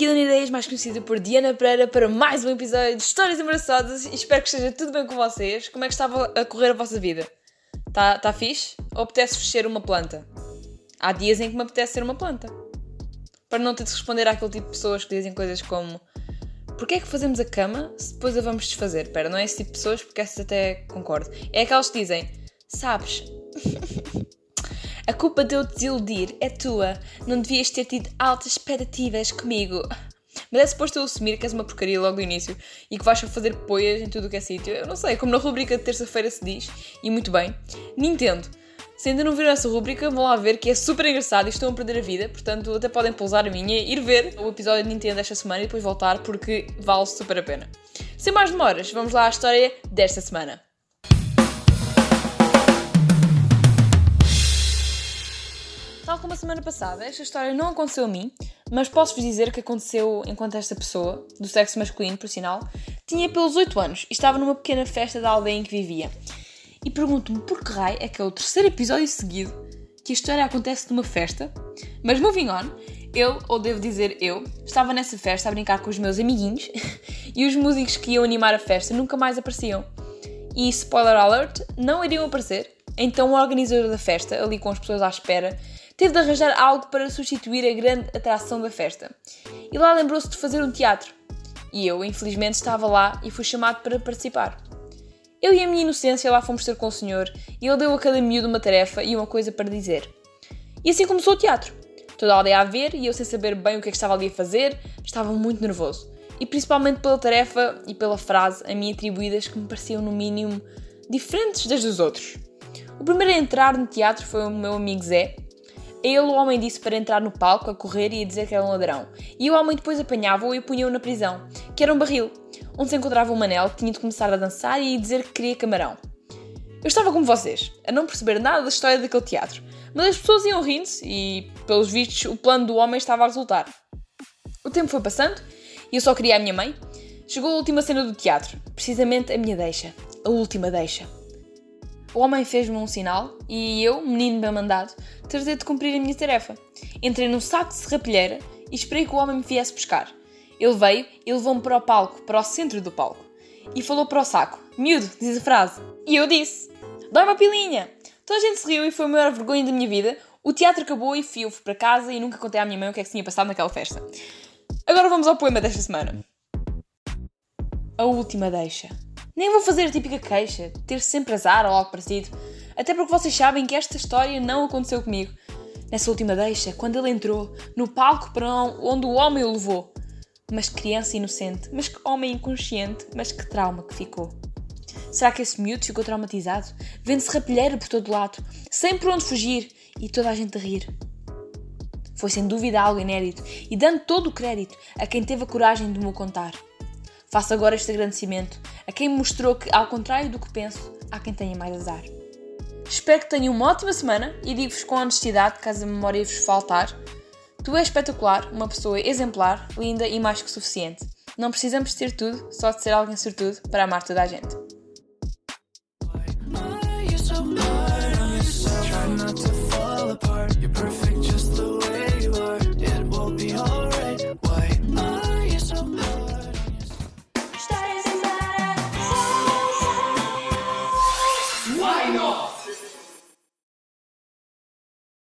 Aqui a Unideias, mais conhecida por Diana Pereira, para mais um episódio de Histórias Embaraçosas e espero que esteja tudo bem com vocês. Como é que estava a correr a vossa vida? Está tá fixe? Ou apetece ser uma planta? Há dias em que me apetece ser uma planta. Para não ter de responder àquele tipo de pessoas que dizem coisas como Porquê é que fazemos a cama se depois a vamos desfazer? Espera, não é esse tipo de pessoas porque essas até concordo. É aquelas que dizem Sabes, a culpa de eu te desiludir é tua. Não devias ter tido altas expectativas comigo. Mas é suposto eu assumir que és uma porcaria logo no início e que vais fazer poias em tudo o que é sítio. Eu não sei, como na rubrica de terça-feira se diz, e muito bem. Nintendo. Se ainda não viram essa rubrica, vão lá ver que é super engraçado e estão a perder a vida. Portanto, até podem pousar a minha e ir ver o episódio de Nintendo esta semana e depois voltar porque vale super a pena. Sem mais demoras, vamos lá à história desta semana. Tal como a semana passada, esta história não aconteceu a mim, mas posso-vos dizer que aconteceu enquanto esta pessoa, do sexo masculino, por sinal, tinha pelos 8 anos e estava numa pequena festa da aldeia em que vivia. E pergunto-me por que raio é que é o terceiro episódio seguido que a história acontece numa festa, mas moving on, eu, ou devo dizer eu, estava nessa festa a brincar com os meus amiguinhos e os músicos que iam animar a festa nunca mais apareciam. E spoiler alert, não iriam aparecer. Então o organizador da festa, ali com as pessoas à espera, teve de arranjar algo para substituir a grande atração da festa. E lá lembrou-se de fazer um teatro. E eu, infelizmente, estava lá e fui chamado para participar. Eu e a minha inocência lá fomos ter com o senhor e ele deu a cada miúdo uma tarefa e uma coisa para dizer. E assim começou o teatro. Toda a aldeia a ver e eu sem saber bem o que é que estava ali a fazer, estava muito nervoso. E principalmente pela tarefa e pela frase a mim atribuídas que me pareciam no mínimo diferentes das dos outros. O primeiro a entrar no teatro foi o meu amigo Zé. A ele o homem disse para entrar no palco a correr e a dizer que era um ladrão. E o homem depois apanhava-o e punha-o na prisão, que era um barril, onde se encontrava um manel que tinha de começar a dançar e dizer que queria camarão. Eu estava como vocês, a não perceber nada da história daquele teatro, mas as pessoas iam rindo-se e, pelos vistos, o plano do homem estava a resultar. O tempo foi passando e eu só queria a minha mãe. Chegou a última cena do teatro, precisamente a minha deixa, a última deixa. O homem fez-me um sinal e eu, menino bem mandado, tratei de cumprir a minha tarefa. Entrei num saco de serrapilheira e esperei que o homem me viesse buscar. Ele veio e levou-me para o palco, para o centro do palco. E falou para o saco: Miúdo, diz a frase. E eu disse: Dá uma pilinha! Toda a gente se riu e foi a maior vergonha da minha vida. O teatro acabou e fui eu para casa e nunca contei à minha mãe o que é que tinha passado naquela festa. Agora vamos ao poema desta semana. A última deixa. Nem vou fazer a típica queixa, ter sempre azar ou algo parecido, até porque vocês sabem que esta história não aconteceu comigo. Nessa última deixa, quando ele entrou, no palco para onde o homem o levou. Mas que criança inocente, mas que homem inconsciente, mas que trauma que ficou. Será que esse miúdo ficou traumatizado? Vendo-se rapilheiro por todo lado, sem por onde fugir e toda a gente a rir. Foi sem dúvida algo inédito e dando todo o crédito a quem teve a coragem de me o contar. Faço agora este agradecimento a quem me mostrou que, ao contrário do que penso, há quem tenha mais azar. Espero que tenham uma ótima semana e digo-vos com honestidade, caso a memória vos faltar, tu és espetacular, uma pessoa exemplar, linda e mais que suficiente. Não precisamos de ter tudo, só de ser alguém sortudo para amar toda a gente.